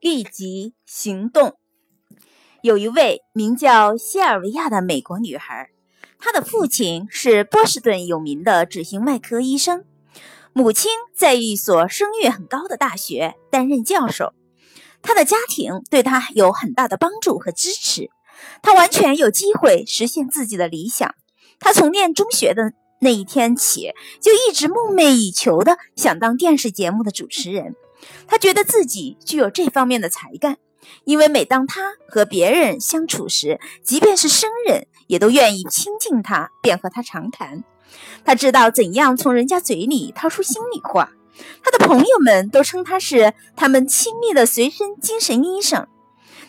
立即行动。有一位名叫谢尔维亚的美国女孩，她的父亲是波士顿有名的整形外科医生，母亲在一所声誉很高的大学担任教授。她的家庭对她有很大的帮助和支持，她完全有机会实现自己的理想。她从念中学的那一天起，就一直梦寐以求的想当电视节目的主持人。他觉得自己具有这方面的才干。因为每当他和别人相处时，即便是生人，也都愿意亲近他，便和他长谈。他知道怎样从人家嘴里掏出心里话。他的朋友们都称他是他们亲密的随身精神医生。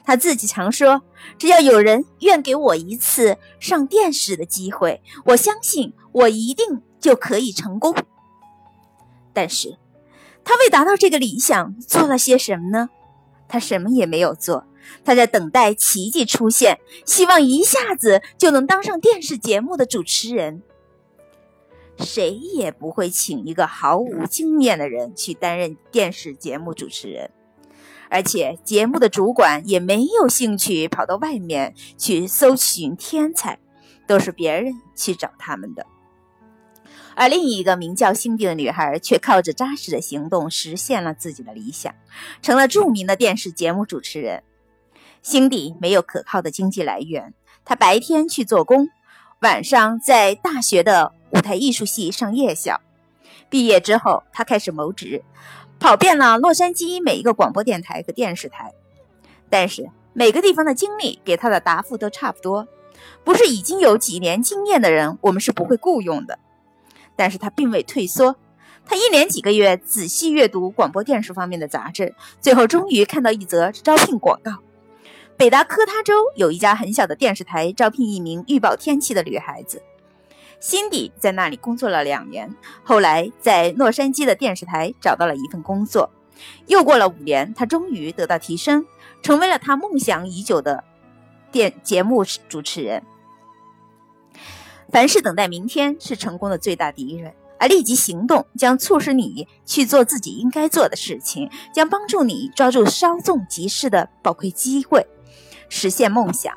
他自己常说：“只要有人愿给我一次上电视的机会，我相信我一定就可以成功。”但是，他为达到这个理想做了些什么呢？他什么也没有做，他在等待奇迹出现，希望一下子就能当上电视节目的主持人。谁也不会请一个毫无经验的人去担任电视节目主持人，而且节目的主管也没有兴趣跑到外面去搜寻天才，都是别人去找他们的。而另一个名叫辛迪的女孩，却靠着扎实的行动实现了自己的理想，成了著名的电视节目主持人。辛迪没有可靠的经济来源，她白天去做工，晚上在大学的舞台艺术系上夜校。毕业之后，她开始谋职，跑遍了洛杉矶每一个广播电台和电视台。但是每个地方的经理给她的答复都差不多：不是已经有几年经验的人，我们是不会雇佣的。但是他并未退缩，他一连几个月仔细阅读广播电视方面的杂志，最后终于看到一则招聘广告：北达科他州有一家很小的电视台招聘一名预报天气的女孩子。辛迪在那里工作了两年，后来在洛杉矶的电视台找到了一份工作。又过了五年，他终于得到提升，成为了他梦想已久的电节目主持人。凡是等待明天是成功的最大敌人，而立即行动将促使你去做自己应该做的事情，将帮助你抓住稍纵即逝的宝贵机会，实现梦想。